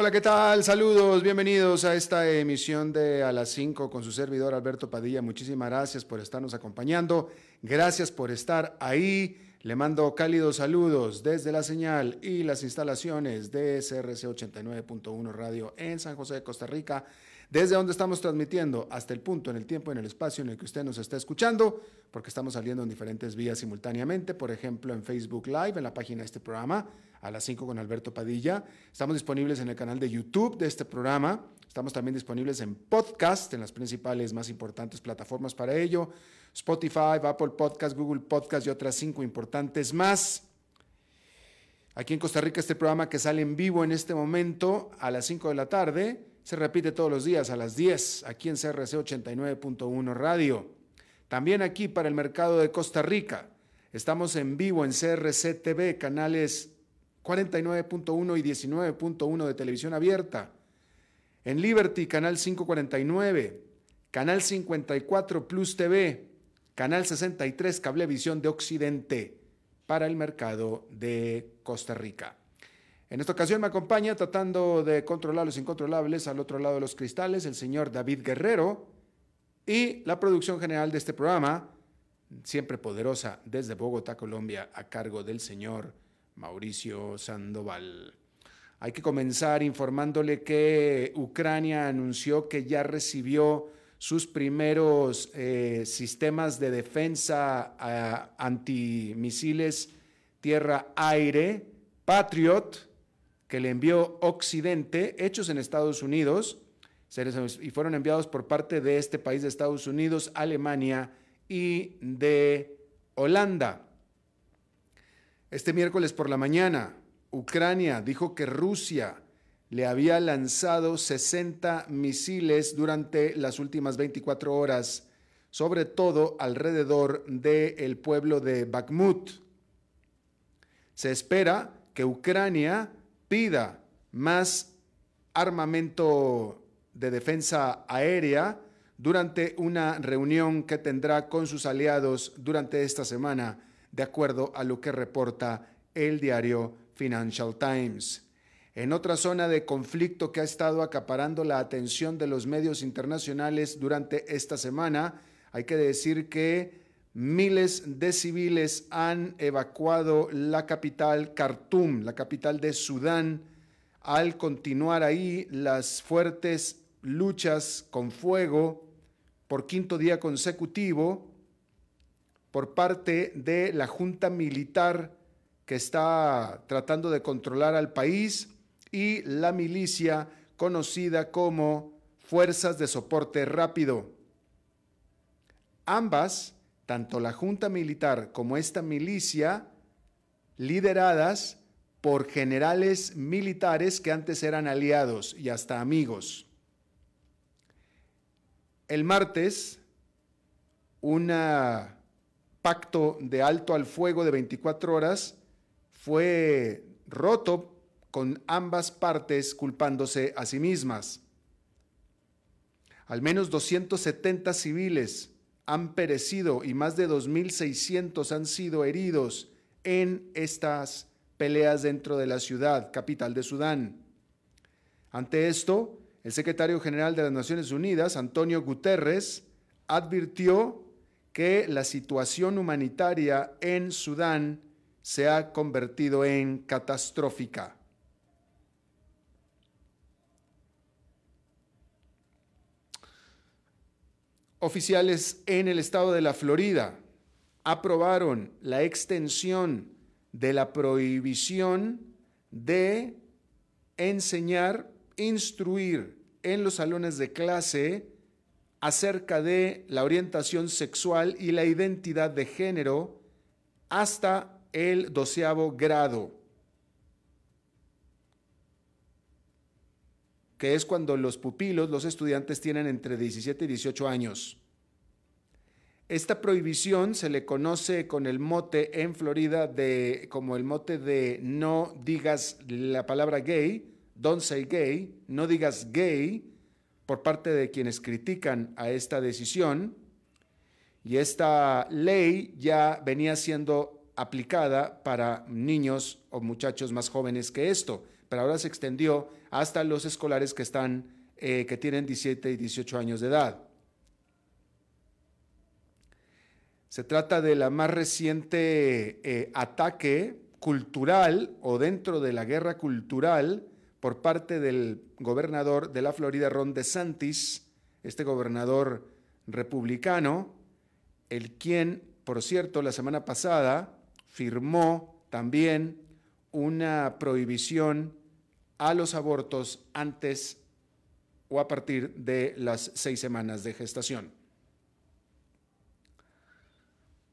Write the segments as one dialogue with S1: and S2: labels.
S1: Hola, ¿qué tal? Saludos, bienvenidos a esta emisión de A las 5 con su servidor Alberto Padilla. Muchísimas gracias por estarnos acompañando. Gracias por estar ahí. Le mando cálidos saludos desde la señal y las instalaciones de CRC 89.1 Radio en San José de Costa Rica, desde donde estamos transmitiendo hasta el punto, en el tiempo, en el espacio en el que usted nos está escuchando, porque estamos saliendo en diferentes vías simultáneamente, por ejemplo en Facebook Live, en la página de este programa, a las 5 con Alberto Padilla. Estamos disponibles en el canal de YouTube de este programa. Estamos también disponibles en podcast, en las principales más importantes plataformas para ello. Spotify, Apple Podcast, Google Podcast y otras cinco importantes más. Aquí en Costa Rica este programa que sale en vivo en este momento a las 5 de la tarde se repite todos los días a las 10 aquí en CRC 89.1 Radio. También aquí para el mercado de Costa Rica. Estamos en vivo en CRC TV, canales 49.1 y 19.1 de televisión abierta. En Liberty, canal 549. Canal 54 Plus TV. Canal 63 Cablevisión de Occidente para el mercado de Costa Rica. En esta ocasión me acompaña tratando de controlar los incontrolables al otro lado de los cristales el señor David Guerrero y la producción general de este programa, siempre poderosa desde Bogotá, Colombia, a cargo del señor Mauricio Sandoval. Hay que comenzar informándole que Ucrania anunció que ya recibió sus primeros eh, sistemas de defensa uh, antimisiles tierra-aire, Patriot, que le envió Occidente, hechos en Estados Unidos, y fueron enviados por parte de este país de Estados Unidos, Alemania y de Holanda. Este miércoles por la mañana, Ucrania dijo que Rusia le había lanzado 60 misiles durante las últimas 24 horas, sobre todo alrededor del pueblo de Bakhmut. Se espera que Ucrania pida más armamento de defensa aérea durante una reunión que tendrá con sus aliados durante esta semana de acuerdo a lo que reporta el diario Financial Times. En otra zona de conflicto que ha estado acaparando la atención de los medios internacionales durante esta semana, hay que decir que miles de civiles han evacuado la capital Khartoum, la capital de Sudán, al continuar ahí las fuertes luchas con fuego por quinto día consecutivo por parte de la Junta Militar que está tratando de controlar al país y la milicia conocida como Fuerzas de Soporte Rápido. Ambas, tanto la Junta Militar como esta milicia, lideradas por generales militares que antes eran aliados y hasta amigos. El martes, una pacto de alto al fuego de 24 horas fue roto con ambas partes culpándose a sí mismas. Al menos 270 civiles han perecido y más de 2.600 han sido heridos en estas peleas dentro de la ciudad, capital de Sudán. Ante esto, el secretario general de las Naciones Unidas, Antonio Guterres, advirtió que la situación humanitaria en Sudán se ha convertido en catastrófica. Oficiales en el estado de la Florida aprobaron la extensión de la prohibición de enseñar, instruir en los salones de clase acerca de la orientación sexual y la identidad de género hasta el doceavo grado, que es cuando los pupilos, los estudiantes, tienen entre 17 y 18 años. Esta prohibición se le conoce con el mote en Florida de, como el mote de no digas la palabra gay, don't say gay, no digas gay, por parte de quienes critican a esta decisión. Y esta ley ya venía siendo aplicada para niños o muchachos más jóvenes que esto, pero ahora se extendió hasta los escolares que están eh, que tienen 17 y 18 años de edad. Se trata de la más reciente eh, ataque cultural o dentro de la guerra cultural por parte del gobernador de la Florida, Ron DeSantis, este gobernador republicano, el quien, por cierto, la semana pasada firmó también una prohibición a los abortos antes o a partir de las seis semanas de gestación.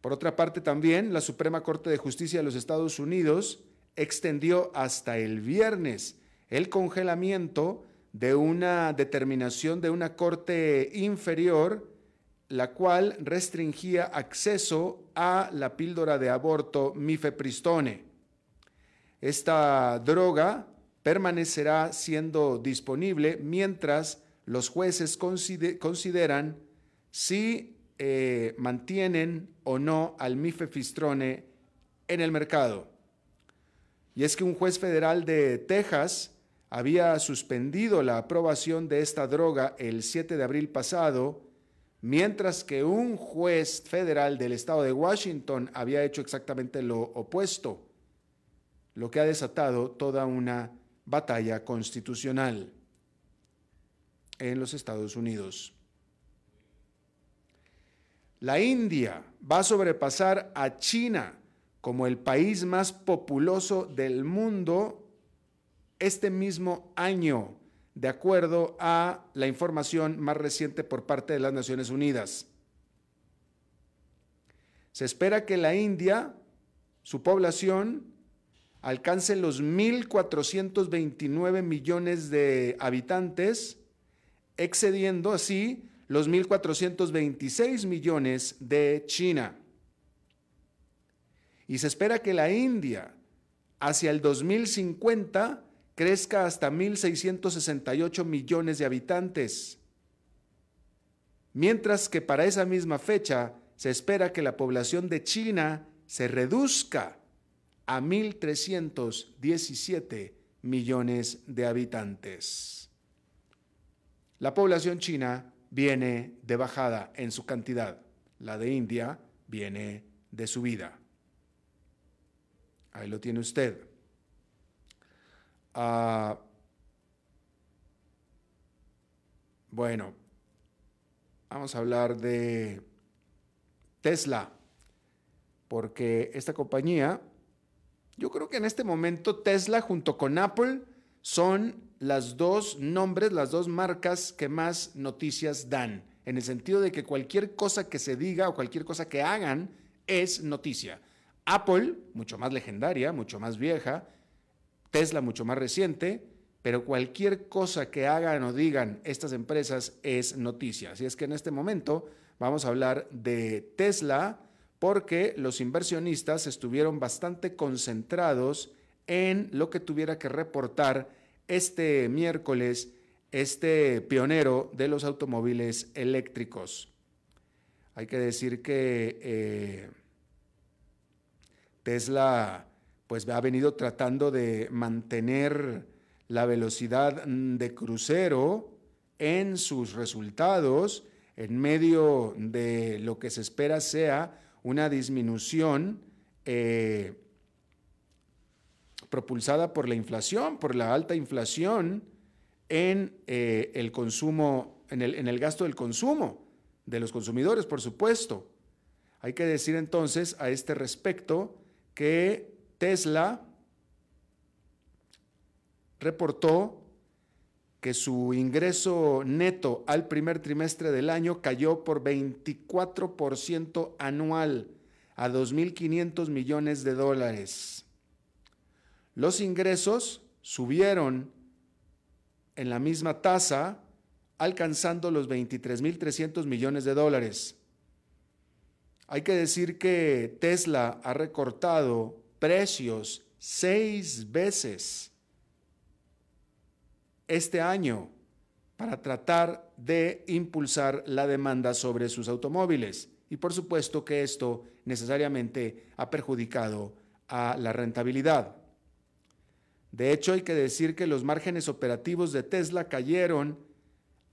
S1: Por otra parte, también la Suprema Corte de Justicia de los Estados Unidos extendió hasta el viernes el congelamiento de una determinación de una corte inferior la cual restringía acceso a la píldora de aborto mifepristone. Esta droga permanecerá siendo disponible mientras los jueces consideran si eh, mantienen o no al mifepristone en el mercado. Y es que un juez federal de Texas había suspendido la aprobación de esta droga el 7 de abril pasado mientras que un juez federal del estado de Washington había hecho exactamente lo opuesto, lo que ha desatado toda una batalla constitucional en los Estados Unidos. La India va a sobrepasar a China como el país más populoso del mundo este mismo año de acuerdo a la información más reciente por parte de las Naciones Unidas. Se espera que la India, su población, alcance los 1.429 millones de habitantes, excediendo así los 1.426 millones de China. Y se espera que la India, hacia el 2050, crezca hasta 1.668 millones de habitantes, mientras que para esa misma fecha se espera que la población de China se reduzca a 1.317 millones de habitantes. La población china viene de bajada en su cantidad, la de India viene de subida. Ahí lo tiene usted. Ah, bueno, vamos a hablar de Tesla, porque esta compañía, yo creo que en este momento Tesla junto con Apple son las dos nombres, las dos marcas que más noticias dan, en el sentido de que cualquier cosa que se diga o cualquier cosa que hagan es noticia. Apple, mucho más legendaria, mucho más vieja, Tesla mucho más reciente, pero cualquier cosa que hagan o digan estas empresas es noticia. Así es que en este momento vamos a hablar de Tesla porque los inversionistas estuvieron bastante concentrados en lo que tuviera que reportar este miércoles este pionero de los automóviles eléctricos. Hay que decir que eh, Tesla pues ha venido tratando de mantener la velocidad de crucero en sus resultados en medio de lo que se espera sea una disminución eh, propulsada por la inflación, por la alta inflación en eh, el consumo, en el, en el gasto del consumo de los consumidores, por supuesto. Hay que decir entonces a este respecto que Tesla reportó que su ingreso neto al primer trimestre del año cayó por 24% anual a 2.500 millones de dólares. Los ingresos subieron en la misma tasa, alcanzando los 23.300 millones de dólares. Hay que decir que Tesla ha recortado precios seis veces este año para tratar de impulsar la demanda sobre sus automóviles. Y por supuesto que esto necesariamente ha perjudicado a la rentabilidad. De hecho, hay que decir que los márgenes operativos de Tesla cayeron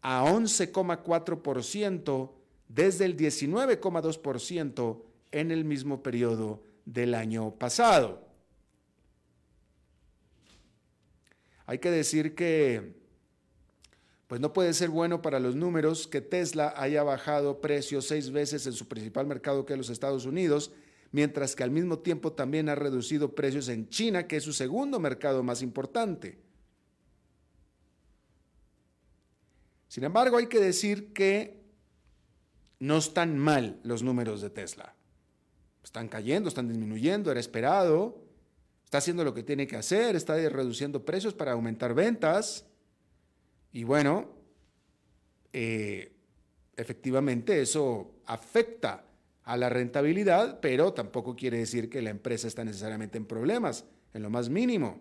S1: a 11,4% desde el 19,2% en el mismo periodo del año pasado. Hay que decir que pues no puede ser bueno para los números que Tesla haya bajado precios seis veces en su principal mercado que los Estados Unidos, mientras que al mismo tiempo también ha reducido precios en China, que es su segundo mercado más importante. Sin embargo, hay que decir que no están mal los números de Tesla. Están cayendo, están disminuyendo, era esperado, está haciendo lo que tiene que hacer, está reduciendo precios para aumentar ventas. Y bueno, eh, efectivamente eso afecta a la rentabilidad, pero tampoco quiere decir que la empresa está necesariamente en problemas, en lo más mínimo.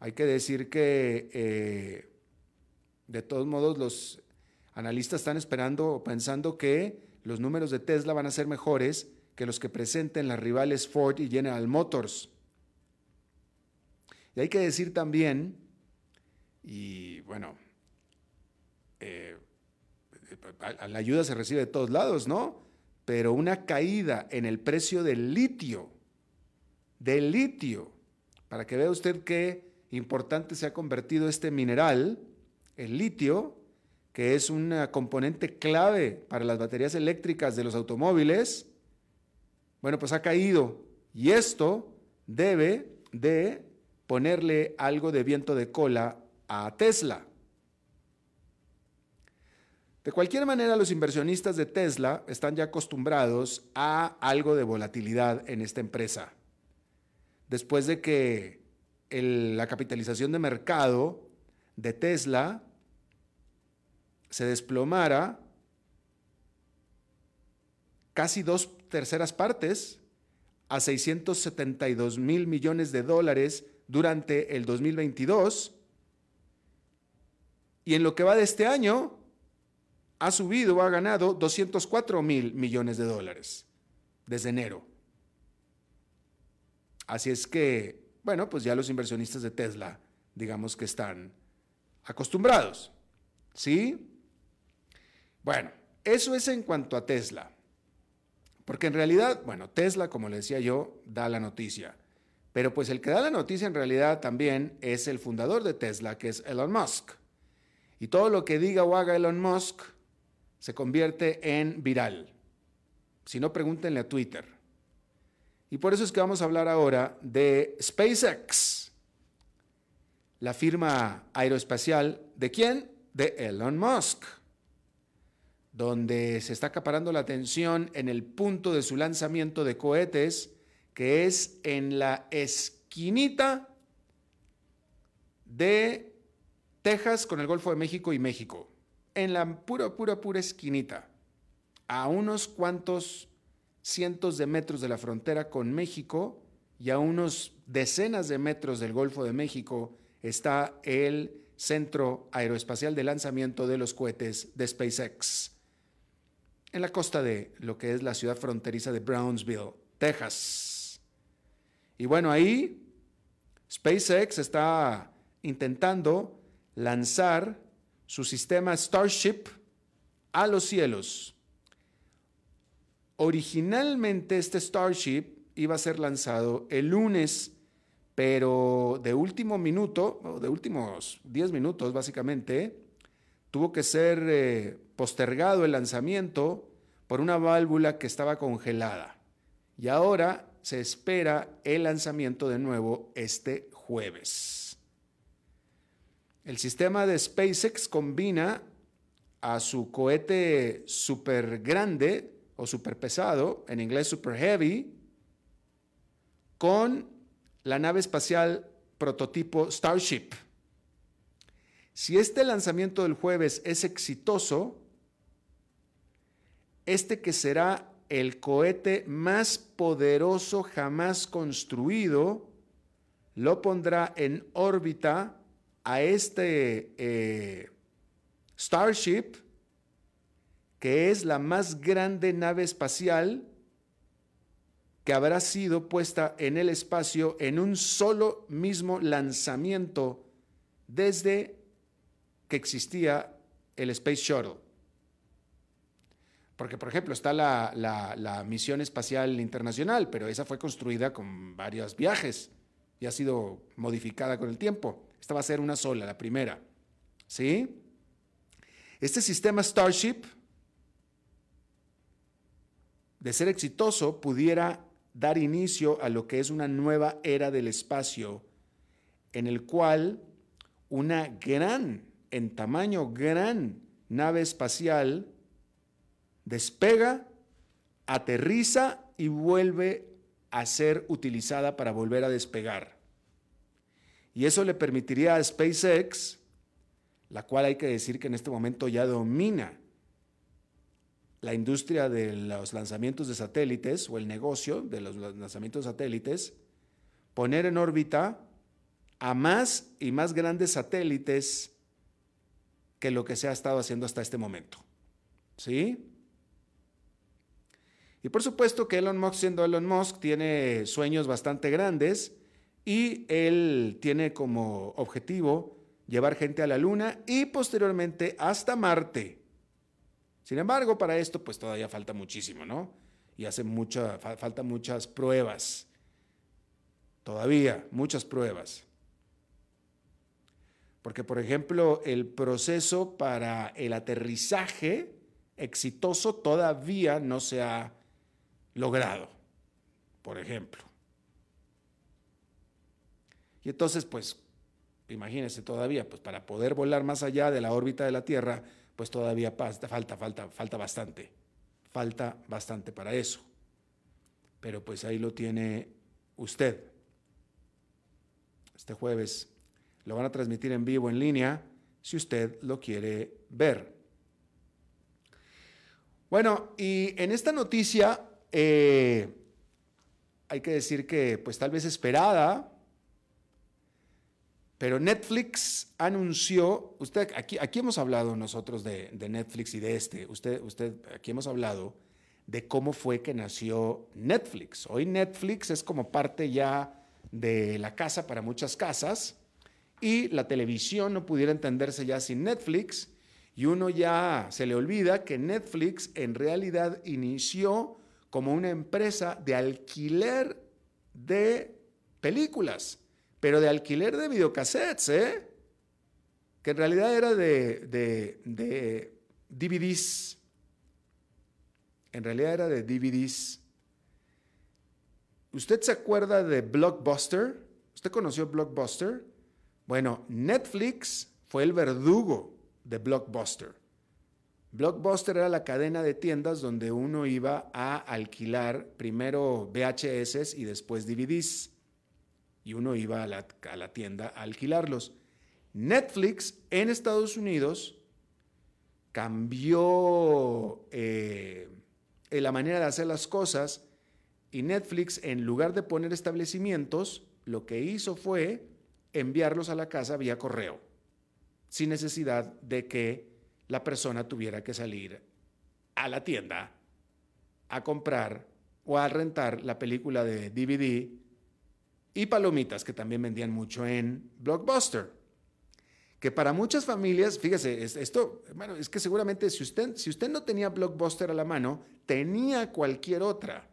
S1: Hay que decir que, eh, de todos modos, los analistas están esperando o pensando que los números de Tesla van a ser mejores que los que presenten las rivales Ford y General Motors. Y hay que decir también y bueno, eh, la ayuda se recibe de todos lados, ¿no? Pero una caída en el precio del litio, del litio, para que vea usted qué importante se ha convertido este mineral, el litio, que es un componente clave para las baterías eléctricas de los automóviles, bueno, pues ha caído. Y esto debe de ponerle algo de viento de cola a Tesla. De cualquier manera, los inversionistas de Tesla están ya acostumbrados a algo de volatilidad en esta empresa. Después de que la capitalización de mercado de Tesla se desplomara casi dos terceras partes a 672 mil millones de dólares durante el 2022, y en lo que va de este año, ha subido, ha ganado 204 mil millones de dólares desde enero. Así es que, bueno, pues ya los inversionistas de Tesla, digamos que están acostumbrados. ¿Sí? Bueno, eso es en cuanto a Tesla. Porque en realidad, bueno, Tesla, como le decía yo, da la noticia. Pero pues el que da la noticia en realidad también es el fundador de Tesla, que es Elon Musk. Y todo lo que diga o haga Elon Musk se convierte en viral. Si no, pregúntenle a Twitter. Y por eso es que vamos a hablar ahora de SpaceX, la firma aeroespacial de quién? De Elon Musk, donde se está acaparando la atención en el punto de su lanzamiento de cohetes, que es en la esquinita de Texas con el Golfo de México y México, en la pura, pura, pura esquinita, a unos cuantos cientos de metros de la frontera con México y a unos decenas de metros del Golfo de México está el Centro Aeroespacial de Lanzamiento de los Cohetes de SpaceX, en la costa de lo que es la ciudad fronteriza de Brownsville, Texas. Y bueno, ahí SpaceX está intentando lanzar su sistema Starship a los cielos. Originalmente este Starship iba a ser lanzado el lunes, pero de último minuto, de últimos 10 minutos básicamente, tuvo que ser eh, postergado el lanzamiento por una válvula que estaba congelada. Y ahora se espera el lanzamiento de nuevo este jueves. El sistema de SpaceX combina a su cohete super grande o super pesado, en inglés super heavy, con la nave espacial prototipo Starship, Si este lanzamiento del jueves es exitoso, este que será el cohete más poderoso jamás construido, lo pondrá en órbita a este eh, Starship, que es la más grande nave espacial que habrá sido puesta en el espacio en un solo mismo lanzamiento desde que existía el Space Shuttle. Porque, por ejemplo, está la, misión espacial internacional, pero esa fue construida con varios viajes y ha sido modificada con el tiempo. Esta va a ser una sola, la primera. ¿Sí? Este sistema Starship, de ser exitoso, pudiera dar inicio a lo que es una nueva era del espacio, en el cual una gran, en tamaño gran, nave espacial despega, aterriza y vuelve a ser utilizada para volver a despegar. Y eso le permitiría a SpaceX, la cual hay que decir que en este momento ya domina la industria de los lanzamientos de satélites o el negocio de los lanzamientos de satélites, poner en órbita a más y más grandes satélites que lo que se ha estado haciendo hasta este momento. ¿Sí? Y por supuesto que Elon Musk, siendo Elon Musk, tiene sueños bastante grandes y él tiene como objetivo llevar gente a la Luna y posteriormente hasta Marte. Sin embargo, para esto pues todavía falta muchísimo, ¿no? Y hace mucha, falta muchas pruebas. Todavía, muchas pruebas. Porque, por ejemplo, el proceso para el aterrizaje exitoso todavía no se ha logrado, por ejemplo. Y entonces, pues, imagínense todavía, pues para poder volar más allá de la órbita de la Tierra, pues todavía falta, falta, falta bastante. Falta bastante para eso. Pero pues ahí lo tiene usted. Este jueves lo van a transmitir en vivo, en línea, si usted lo quiere ver. Bueno, y en esta noticia eh, hay que decir que pues tal vez esperada, pero Netflix anunció, usted, aquí, aquí hemos hablado nosotros de, Netflix y de este, usted, usted, aquí hemos hablado de cómo fue que nació Netflix. Hoy Netflix es como parte ya de la casa para muchas casas y la televisión no pudiera entenderse ya sin Netflix y uno ya se le olvida que Netflix en realidad inició como una empresa de alquiler de películas, pero de alquiler de videocassettes, ¿eh? que en realidad era de, de, DVDs. En realidad era de DVDs. ¿Usted se acuerda de Blockbuster? ¿Usted conoció Blockbuster? Bueno, Netflix fue el verdugo de Blockbuster. Blockbuster era la cadena de tiendas donde uno iba a alquilar primero VHS y después DVDs. Y uno iba a la, tienda a alquilarlos. Netflix en Estados Unidos cambió eh, la manera de hacer las cosas y Netflix en lugar de poner establecimientos, lo que hizo fue enviarlos a la casa vía correo, sin necesidad de que la persona tuviera que salir a la tienda a comprar o a rentar la película de DVD y palomitas que también vendían mucho en Blockbuster. Que para muchas familias, fíjese, esto, bueno, es que seguramente si usted, si usted no tenía Blockbuster a la mano, tenía cualquier otra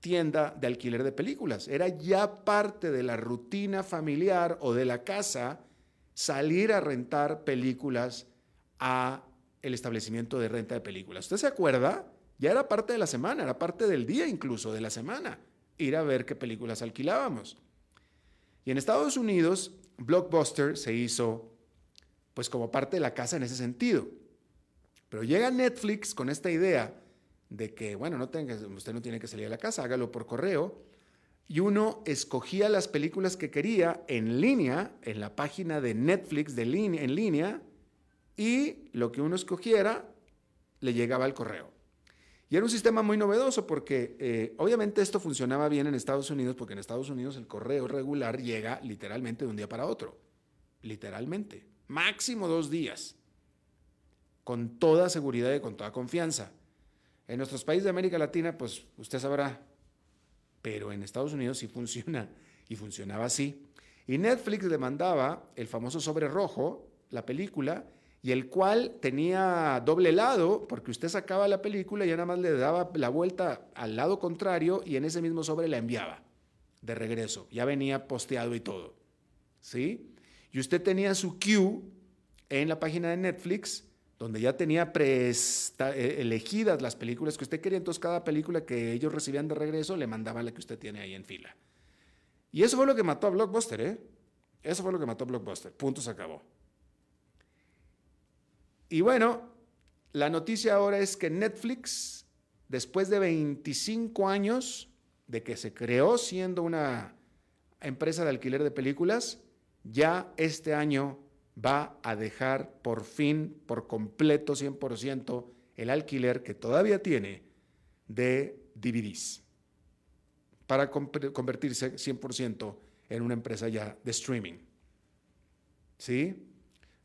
S1: tienda de alquiler de películas. Era ya parte de la rutina familiar o de la casa salir a rentar películas a el establecimiento de renta de películas. ¿Usted se acuerda? Ya era parte de la semana, era parte del día incluso de la semana, ir a ver qué películas alquilábamos. Y en Estados Unidos, Blockbuster se hizo pues como parte de la casa en ese sentido. Pero llega Netflix con esta idea de que, bueno, no tenga, usted no tiene que salir a la casa, hágalo por correo. y uno escogía las películas que quería en línea, en la página de Netflix de línea, en línea, y lo que uno escogiera le llegaba al correo. Y era un sistema muy novedoso porque eh, obviamente esto funcionaba bien en Estados Unidos porque en Estados Unidos el correo regular llega literalmente de un día para otro. Literalmente. Máximo dos días. Con toda seguridad y con toda confianza. En nuestros países de América Latina, pues usted sabrá, pero en Estados Unidos sí funciona y funcionaba así. Y Netflix le mandaba el famoso sobre rojo, la película, y el cual tenía doble lado, porque usted sacaba la película y ya nada más le daba la vuelta al lado contrario y en ese mismo sobre la enviaba de regreso. Ya venía posteado y todo. ¿Sí? Y usted tenía su queue en la página de Netflix, donde ya tenía eh, elegidas las películas que usted quería. Entonces, cada película que ellos recibían de regreso le mandaban la que usted tiene ahí en fila. Y eso fue lo que mató a Blockbuster, ¿eh? Eso fue lo que mató a Blockbuster. Punto, se acabó. Y bueno, la noticia ahora es que Netflix, después de 25 años de que se creó siendo una empresa de alquiler de películas, ya este año va a dejar por fin, por completo, 100%, el alquiler que todavía tiene de DVDs para convertirse 100% en una empresa ya de streaming. ¿Sí?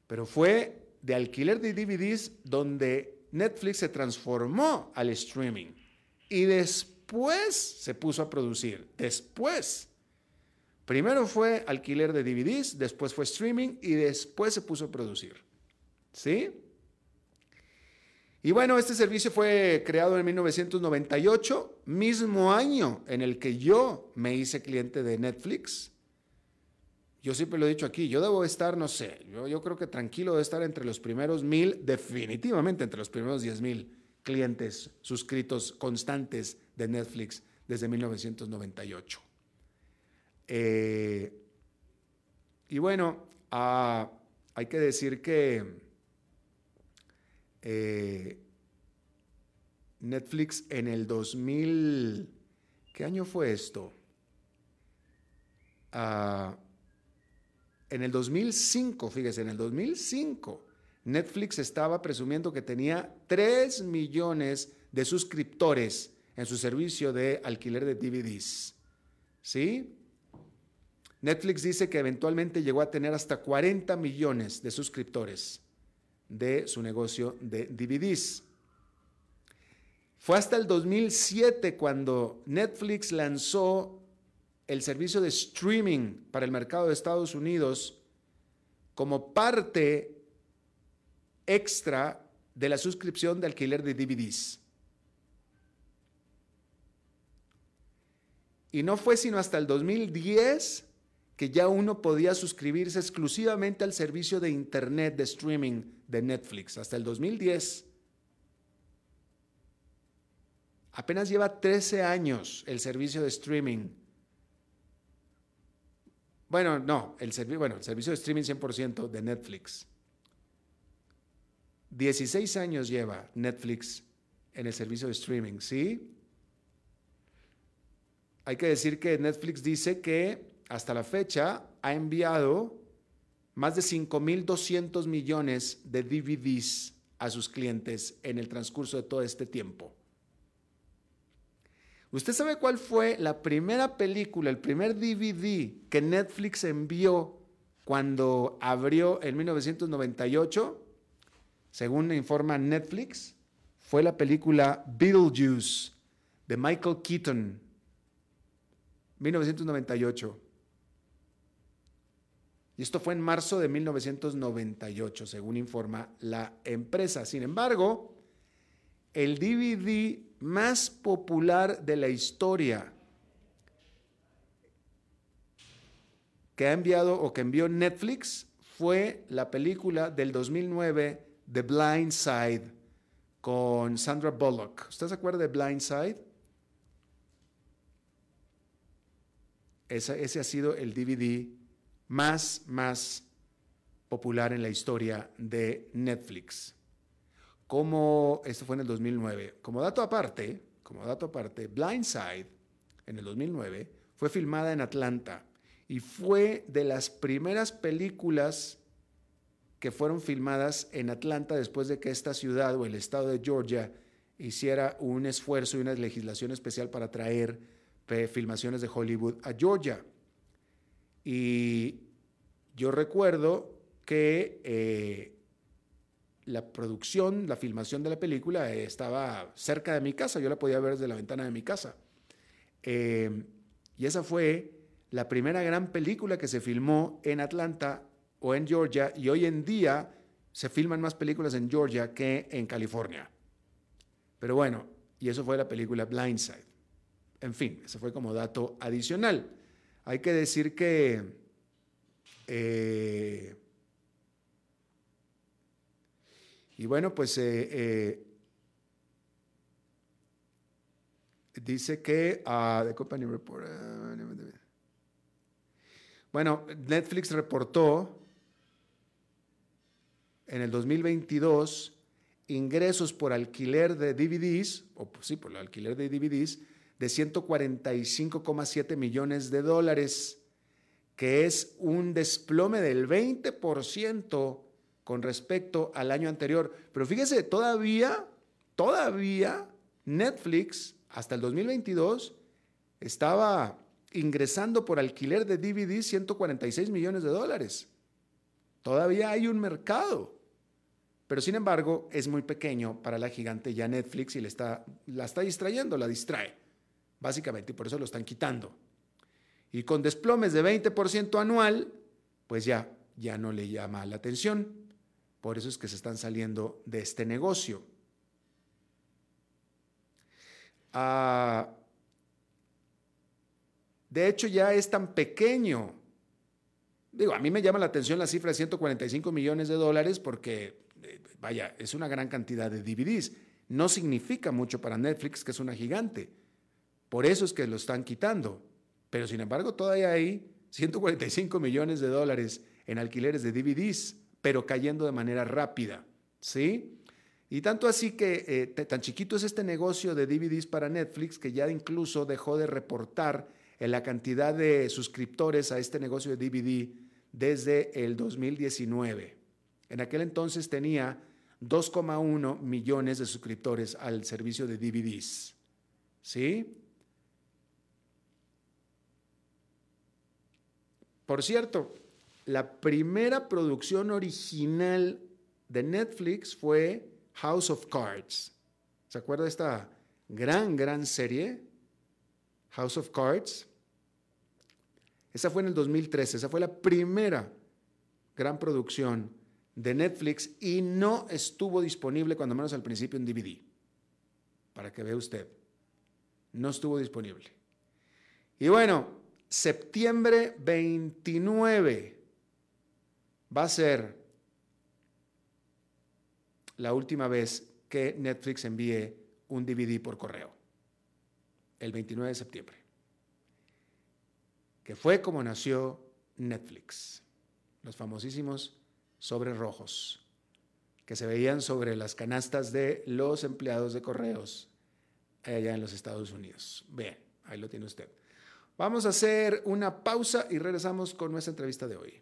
S1: Pero fue de alquiler de DVDs donde Netflix se transformó al streaming y después se puso a producir. Después. Primero fue alquiler de DVDs, después fue streaming y después se puso a producir. ¿Sí? Y bueno, este servicio fue creado en 1998, mismo año en el que yo me hice cliente de Netflix. Yo siempre lo he dicho aquí, yo debo estar, no sé, yo, creo que tranquilo de estar entre los primeros mil, definitivamente entre los primeros diez mil clientes suscritos constantes de Netflix desde 1998. Eh, y bueno, ah, hay que decir que eh, Netflix en el 2000, ¿qué año fue esto? Ah, en el 2005, fíjese, en el 2005, Netflix estaba presumiendo que tenía 3 millones de suscriptores en su servicio de alquiler de DVDs. ¿Sí? Netflix dice que eventualmente llegó a tener hasta 40 millones de suscriptores de su negocio de DVDs. Fue hasta el 2007 cuando Netflix lanzó el servicio de streaming para el mercado de Estados Unidos como parte extra de la suscripción de alquiler de DVDs. Y no fue sino hasta el 2010 que ya uno podía suscribirse exclusivamente al servicio de Internet de streaming de Netflix, hasta el 2010. Apenas lleva 13 años el servicio de streaming bueno, no, el, bueno, el servicio de streaming 100% de Netflix. 16 años lleva Netflix en el servicio de streaming, ¿sí? Hay que decir que Netflix dice que hasta la fecha ha enviado más de 5.200 millones de DVDs a sus clientes en el transcurso de todo este tiempo. ¿Usted sabe cuál fue la primera película, el primer DVD que Netflix envió cuando abrió en 1998? Según informa Netflix, fue la película Beetlejuice de Michael Keaton, 1998. Y esto fue en marzo de 1998, según informa la empresa. Sin embargo, el DVD más popular de la historia que ha enviado o que envió Netflix fue la película del 2009 The Blind Side con Sandra Bullock. ¿Usted se acuerda de Blind Side? Ese, ese ha sido el DVD más, más popular en la historia de Netflix como, esto fue en el 2009, como dato aparte, como dato aparte, Blindside en el 2009 fue filmada en Atlanta y fue de las primeras películas que fueron filmadas en Atlanta después de que esta ciudad o el estado de Georgia hiciera un esfuerzo y una legislación especial para traer filmaciones de Hollywood a Georgia. Y yo recuerdo que eh, la producción, la filmación de la película estaba cerca de mi casa, yo la podía ver desde la ventana de mi casa. Eh, y esa fue la primera gran película que se filmó en Atlanta o en Georgia y hoy en día se filman más películas en Georgia que en California. Pero bueno, y eso fue la película Blindside. En fin, eso fue como dato adicional. Hay que decir que eh, y bueno, pues eh, eh, dice que the company report, bueno, Netflix reportó en el 2022 ingresos por alquiler de DVDs, o pues sí, por el alquiler de DVDs, de 145,7 millones de dólares, que es un desplome del 20% con respecto al año anterior. Pero fíjese, todavía, todavía Netflix, hasta el 2022, estaba ingresando por alquiler de DVDs 146 millones de dólares. Todavía hay un mercado. Pero sin embargo, es muy pequeño para la gigante ya Netflix y le está, la está distrayendo, la distrae, básicamente, y por eso lo están quitando. Y con desplomes de 20% anual, pues ya, ya no le llama la atención. Por eso es que se están saliendo de este negocio. Ah, de hecho, ya es tan pequeño. Digo, a mí me llama la atención la cifra de 145 millones de dólares porque vaya, es una gran cantidad de DVDs. No significa mucho para Netflix, que es una gigante. Por eso es que lo están quitando. Pero sin embargo, todavía hay 145 millones de dólares en alquileres de DVDs, pero cayendo de manera rápida. ¿Sí? Y tanto así que eh, tan chiquito es este negocio de DVDs para Netflix que ya incluso dejó de reportar en la cantidad de suscriptores a este negocio de DVD desde el 2019. En aquel entonces tenía 2,1 millones de suscriptores al servicio de DVDs. ¿Sí? Por cierto, la primera producción original de Netflix fue House of Cards. ¿Se acuerda de esta gran, gran serie? House of Cards. Esa fue en el 2013, esa fue la primera gran producción de Netflix y no estuvo disponible, cuando menos al principio, en DVD. Para que vea usted. No estuvo disponible. Y bueno, septiembre 29 va a ser la última vez que Netflix envíe un DVD por correo. El 29 de septiembre. Que fue como nació Netflix. Los famosísimos sobre rojos que se veían sobre las canastas de los empleados de correos allá en los Estados Unidos. Bien, ahí lo tiene usted. Vamos a hacer una pausa y regresamos con nuestra entrevista de hoy.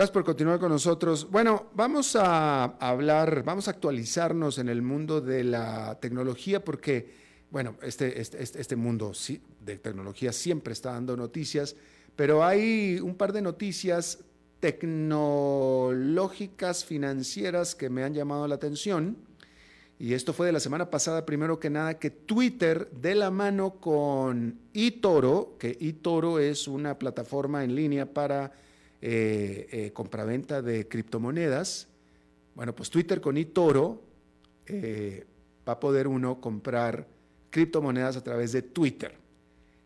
S1: Gracias por continuar con nosotros. Bueno, vamos a hablar, vamos a actualizarnos en el mundo de la tecnología porque bueno, este, este, este, este mundo de tecnología siempre está dando noticias, pero hay un par de noticias tecnológicas, financieras que me han llamado la atención. Y esto fue de la semana pasada, primero que nada, que Twitter, de la mano con eToro, que eToro es una plataforma en línea para eh, eh, compraventa de criptomonedas, bueno, pues Twitter con eToro eh, va a poder uno comprar criptomonedas a través de Twitter.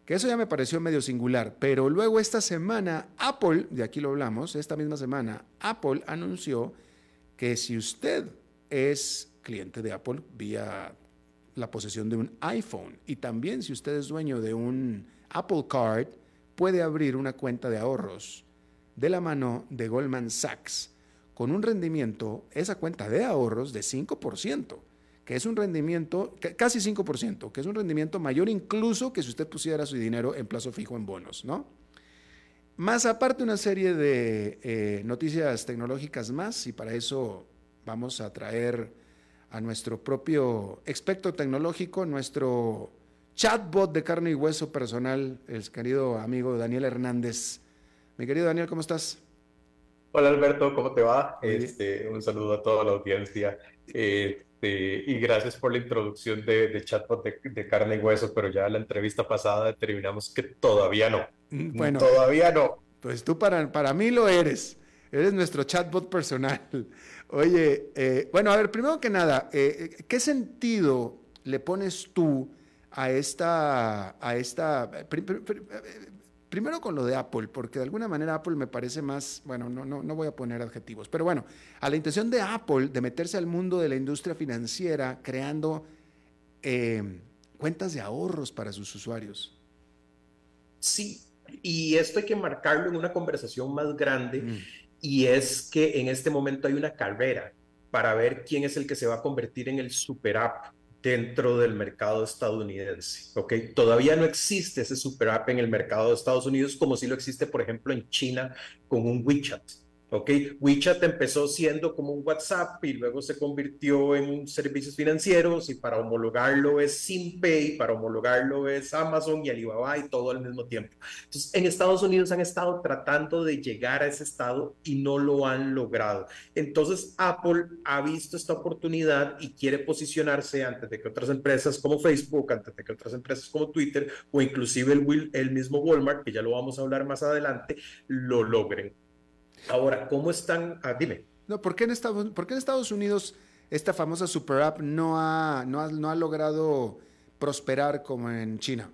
S1: Que eso ya me pareció medio singular, pero luego esta semana Apple, de aquí lo hablamos, esta misma semana Apple anunció que si usted es cliente de Apple vía la posesión de un iPhone y también si usted es dueño de un Apple Card, puede abrir una cuenta de ahorros de la mano de Goldman Sachs con un rendimiento, esa cuenta de ahorros de 5% que es un rendimiento, casi 5%, que es un rendimiento mayor incluso que si usted pusiera su dinero en plazo fijo en bonos, ¿no? Más aparte una serie de eh, noticias tecnológicas más y para eso vamos a traer a nuestro propio experto tecnológico, nuestro chatbot de carne y hueso personal, el querido amigo Daniel Hernández. Mi querido Daniel, ¿cómo estás?
S2: Hola Alberto, ¿cómo te va? Este, un saludo a toda la audiencia. Eh, este, y gracias por la introducción de, de chatbot de, carne y hueso, pero ya en la entrevista pasada determinamos que todavía no.
S1: Mm, bueno, todavía no. Pues tú para, para mí lo eres. Eres nuestro chatbot personal. Oye, eh, bueno, a ver, primero que nada, eh, ¿qué sentido le pones tú a esta, a esta, Primero con lo de Apple, porque de alguna manera Apple me parece más, bueno, no, no, no voy a poner adjetivos, pero bueno, a la intención de Apple de meterse al mundo de la industria financiera creando eh, cuentas de ahorros para sus usuarios.
S2: Sí, y esto hay que marcarlo en una conversación más grande, mm. y es que en este momento hay una carrera para ver quién es el que se va a convertir en el super app dentro del mercado estadounidense. ¿ok? Todavía no existe ese super app en el mercado de Estados Unidos como si lo existe, por ejemplo, en China con un WeChat. ¿Ok? WeChat empezó siendo como un WhatsApp y luego se convirtió en servicios financieros y para homologarlo es SimPay, para homologarlo es Amazon y Alibaba y todo al mismo tiempo. Entonces, en Estados Unidos han estado tratando de llegar a ese estado y no lo han logrado. Entonces, Apple ha visto esta oportunidad y quiere posicionarse antes de que otras empresas como Facebook, antes de que otras empresas como Twitter o inclusive el, el mismo Walmart, que ya lo vamos a hablar más adelante, lo logren. Ahora, ¿cómo están? Ah, dime.
S1: No, ¿por qué, en Estados, ¿por en Estados Unidos esta famosa super app no ha, no ha, logrado prosperar como en China?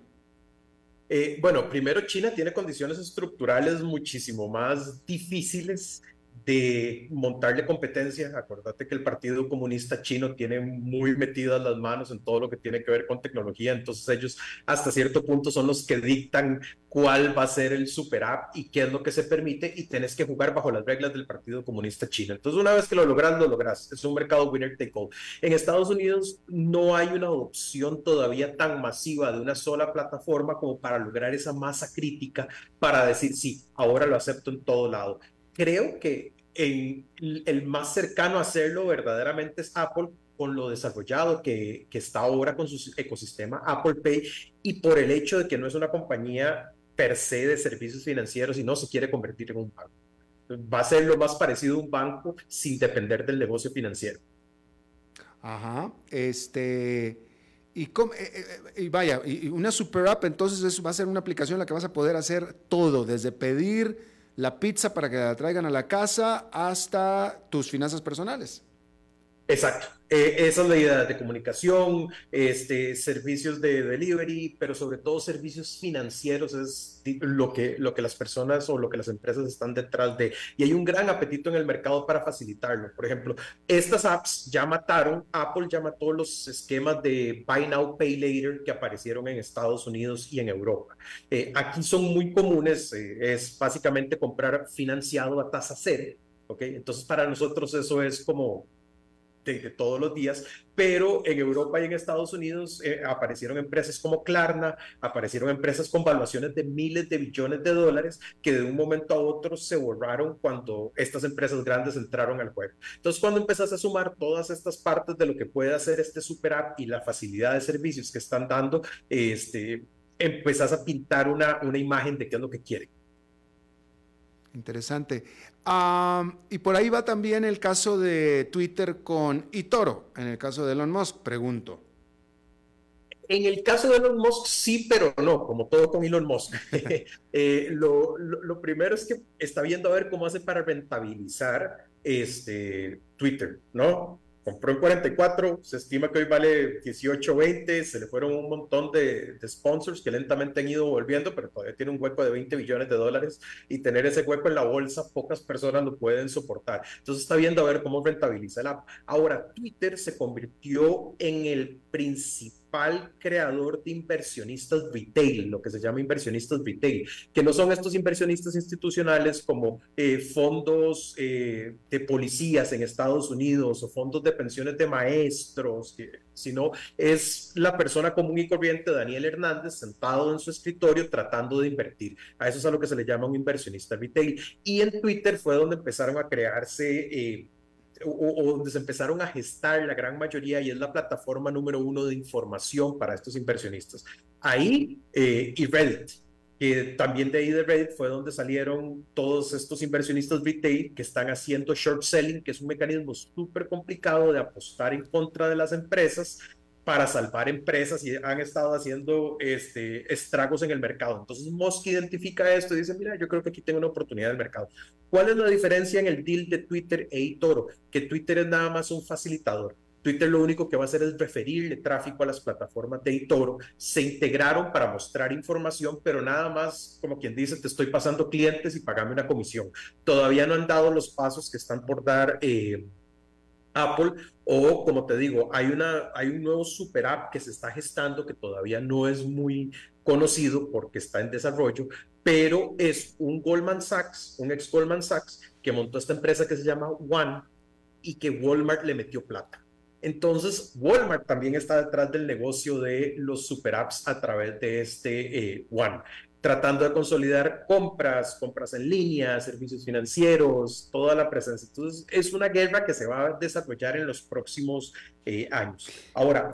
S2: Eh, bueno, primero China tiene condiciones estructurales muchísimo más difíciles de montarle competencia. Acordate que el Partido Comunista Chino tiene muy metidas las manos en todo lo que tiene que ver con tecnología, entonces ellos hasta cierto punto son los que dictan cuál va a ser el super app y qué es lo que se permite y tienes que jugar bajo las reglas del Partido Comunista Chino. Entonces una vez que lo logras, lo logras. Es un mercado winner take all. En Estados Unidos no hay una adopción todavía tan masiva de una sola plataforma como para lograr esa masa crítica para decir, sí, ahora lo acepto en todo lado creo que el más cercano a hacerlo verdaderamente es Apple con lo desarrollado que, está ahora con su ecosistema Apple Pay y por el hecho de que no es una compañía per se de servicios financieros y no se quiere convertir en un banco. Va a ser lo más parecido a un banco sin depender del negocio financiero.
S1: Ajá, este... Y, eh, eh, y, vaya, y una super app, entonces eso va a ser una aplicación en la que vas a poder hacer todo, desde pedir la pizza para que la traigan a la casa hasta tus finanzas personales.
S2: Exacto. Eh, esa es la idea de comunicación, este, servicios de delivery, pero sobre todo servicios financieros es lo que, lo que las personas o lo que las empresas están detrás de. Y hay un gran apetito en el mercado para facilitarlo. Por ejemplo, estas apps ya mataron, Apple ya mató los esquemas de Buy Now, Pay Later que aparecieron en Estados Unidos y en Europa. Eh, aquí son muy comunes, eh, es básicamente comprar financiado a tasa cero. ¿ok? Entonces, para nosotros eso es como de, todos los días, pero en Europa y en Estados Unidos eh, aparecieron empresas como Klarna, aparecieron empresas con valuaciones de miles de billones de dólares que de un momento a otro se borraron cuando estas empresas grandes entraron al juego. Entonces, cuando empezás a sumar todas estas partes de lo que puede hacer este super app y la facilidad de servicios que están dando, este, empezás a pintar una, una imagen de qué es lo que quieren.
S1: Interesante. Y por ahí va también el caso de Twitter con Itoro, en el caso de Elon Musk, pregunto.
S2: En el caso de Elon Musk, sí, pero no, como todo con Elon Musk. Eh, lo, lo, primero es que está viendo a ver cómo hace para rentabilizar este, Twitter, ¿no? Compró en 44, se estima que hoy vale 18, 20, se le fueron un montón de, sponsors que lentamente han ido volviendo, pero todavía tiene un hueco de 20 billones de dólares y tener ese hueco en la bolsa, pocas personas lo pueden soportar. Entonces está viendo a ver cómo rentabiliza el app. Ahora, Twitter se convirtió en el principal creador de inversionistas retail, lo que se llama inversionistas retail, que no son estos inversionistas institucionales como eh, fondos eh, de policías en Estados Unidos o fondos de pensiones de maestros, sino es la persona común y corriente, Daniel Hernández, sentado en su escritorio tratando de invertir. A eso es a lo que se le llama un inversionista retail. Y en Twitter fue donde empezaron a crearse... Eh, o, donde se empezaron a gestar la gran mayoría y es la plataforma número uno de información para estos inversionistas. Ahí eh, y Reddit, que también de ahí de Reddit fue donde salieron todos estos inversionistas retail que están haciendo short selling, que es un mecanismo súper complicado de apostar en contra de las empresas para salvar empresas y han estado haciendo este, estragos en el mercado. Entonces Musk identifica esto y dice, mira, yo creo que aquí tengo una oportunidad del mercado. ¿Cuál es la diferencia en el deal de Twitter e eToro? Que Twitter es nada más un facilitador. Twitter lo único que va a hacer es referirle tráfico a las plataformas de eToro. Se integraron para mostrar información, pero nada más, como quien dice, te estoy pasando clientes y pagame una comisión. Todavía no han dado los pasos que están por dar. Eh, Apple o como te digo, hay, una, hay un nuevo super app que se está gestando que todavía no es muy conocido porque está en desarrollo, pero es un Goldman Sachs, un ex Goldman Sachs que montó esta empresa que se llama One y que Walmart le metió plata. Entonces, Walmart también está detrás del negocio de los super apps a través de este eh, One tratando de consolidar compras, compras en línea, servicios financieros, toda la presencia. Entonces, es una guerra que se va a desarrollar en los próximos eh, años. Ahora,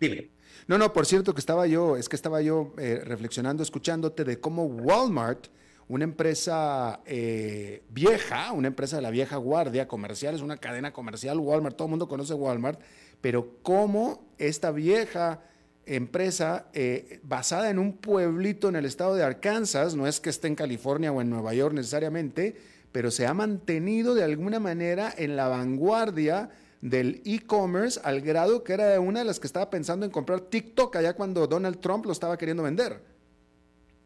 S2: dime.
S1: No, no, por cierto que estaba yo, es que estaba yo eh, reflexionando, escuchándote de cómo Walmart, una empresa eh, vieja, una empresa de la vieja guardia comercial, es una cadena comercial, Walmart, todo el mundo conoce Walmart, pero cómo esta vieja empresa eh, basada en un pueblito en el estado de Arkansas, no es que esté en California o en Nueva York necesariamente, pero se ha mantenido de alguna manera en la vanguardia del e-commerce al grado que era una de las que estaba pensando en comprar TikTok allá cuando Donald Trump lo estaba queriendo vender.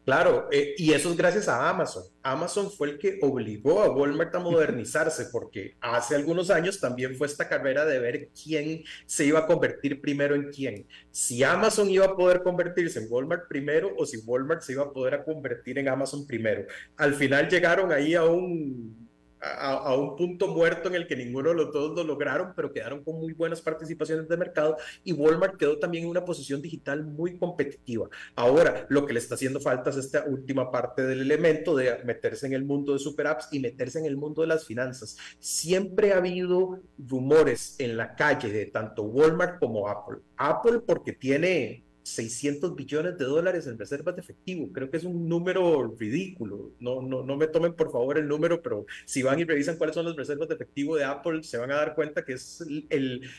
S2: Claro, eh, y eso es gracias a Amazon. Amazon fue el que obligó a Walmart a modernizarse, porque hace algunos años también fue esta carrera de ver quién se iba a convertir primero en quién. Si Amazon iba a poder convertirse en Walmart primero o si Walmart se iba a poder convertir en Amazon primero. Al final llegaron ahí a un a, un punto muerto en el que ninguno de los dos lo lograron, pero quedaron con muy buenas participaciones de mercado y Walmart quedó también en una posición digital muy competitiva. Ahora, lo que le está haciendo falta es esta última parte del elemento de meterse en el mundo de super apps y meterse en el mundo de las finanzas. Siempre ha habido rumores en la calle de tanto Walmart como Apple. Apple porque tiene 600 billones de dólares en reservas de efectivo. Creo que es un número ridículo. No, no, no me tomen por favor el número, pero si van y revisan cuáles son las reservas de efectivo de Apple, se van a dar cuenta que es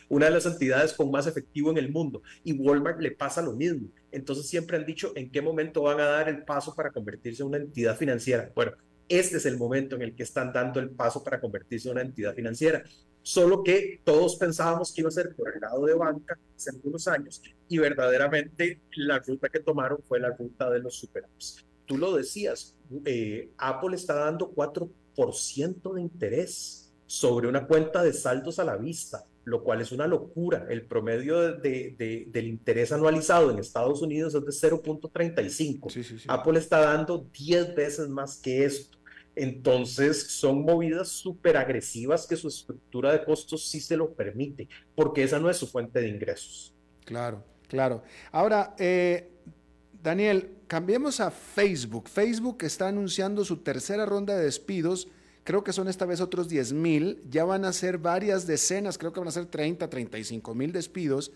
S2: una de las entidades con más efectivo en el mundo. Y Walmart le pasa lo mismo. Entonces siempre han dicho en qué momento van a dar el paso para convertirse en una entidad financiera. Bueno, este es el momento en el que están dando el paso para convertirse en una entidad financiera solo que todos pensábamos que iba a ser por el lado de banca hace algunos años y verdaderamente la ruta que tomaron fue la ruta de los super apps. Tú lo decías, eh, Apple está dando 4% de interés sobre una cuenta de saldos a la vista, lo cual es una locura. El promedio de, del interés anualizado en Estados Unidos es de 0.35. Apple está dando 10 veces más que esto. Entonces, son movidas súper agresivas que su estructura de costos sí se lo permite, porque esa no es su fuente de ingresos.
S1: Claro, claro. Ahora, eh, Daniel, cambiemos a Facebook. Facebook está anunciando su tercera ronda de despidos. Creo que son esta vez otros 10 mil. Ya van a ser varias decenas, creo que van a ser 30, 35 mil despidos.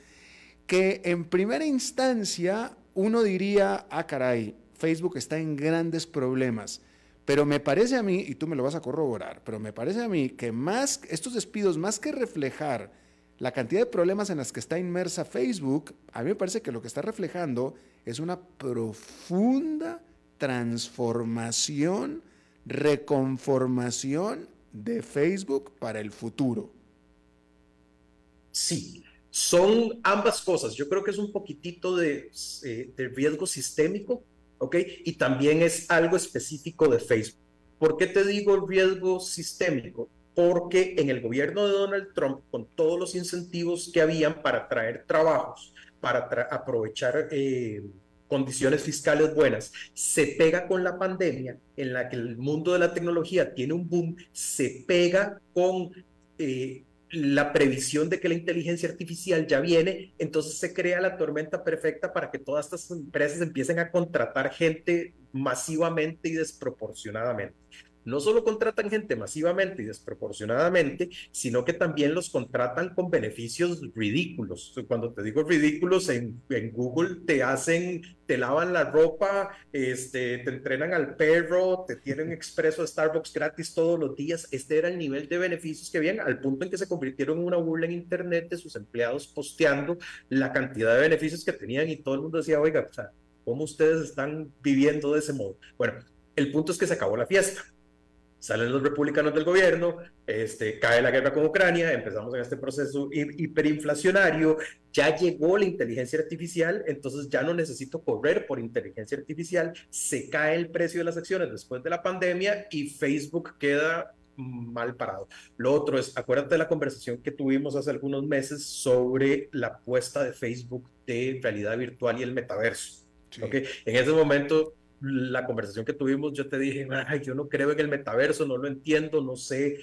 S1: Que en primera instancia uno diría, ah, caray, Facebook está en grandes problemas. Pero me parece a mí, y tú me lo vas a corroborar, pero me parece a mí que más estos despidos, más que reflejar la cantidad de problemas en las que está inmersa Facebook, a mí me parece que lo que está reflejando es una profunda transformación, reconformación de Facebook para el futuro.
S2: Sí, son ambas cosas. Yo creo que es un poquitito de, eh, de riesgo sistémico ¿ok? Y también es algo específico de Facebook. ¿Por qué te digo el riesgo sistémico? Porque en el gobierno de Donald Trump, con todos los incentivos que habían para traer trabajos, para aprovechar eh, condiciones fiscales buenas, se pega con la pandemia en la que el mundo de la tecnología tiene un boom, se pega con eh, la previsión de que la inteligencia artificial ya viene, entonces se crea la tormenta perfecta para que todas estas empresas empiecen a contratar gente masivamente y desproporcionadamente no solo contratan gente masivamente y desproporcionadamente, sino que también los contratan con beneficios ridículos. Cuando te digo ridículos, en, Google te hacen, te lavan la ropa, este, te entrenan al perro, te tienen expreso de Starbucks gratis todos los días. Este era el nivel de beneficios que habían, al punto en que se convirtieron en una burla en Internet de sus empleados posteando la cantidad de beneficios que tenían y todo el mundo decía, oiga, o sea, ¿cómo ustedes están viviendo de ese modo? Bueno, el punto es que se acabó la fiesta salen los republicanos del gobierno, este, cae la guerra con Ucrania, empezamos en este proceso hiperinflacionario, ya llegó la inteligencia artificial, entonces ya no necesito correr por inteligencia artificial, se cae el precio de las acciones después de la pandemia y Facebook queda mal parado. Lo otro es, acuérdate de la conversación que tuvimos hace algunos meses sobre la apuesta de Facebook de realidad virtual y el metaverso. ¿okay? En ese momento la conversación que tuvimos, yo te dije, yo no creo en el metaverso, no lo entiendo, no sé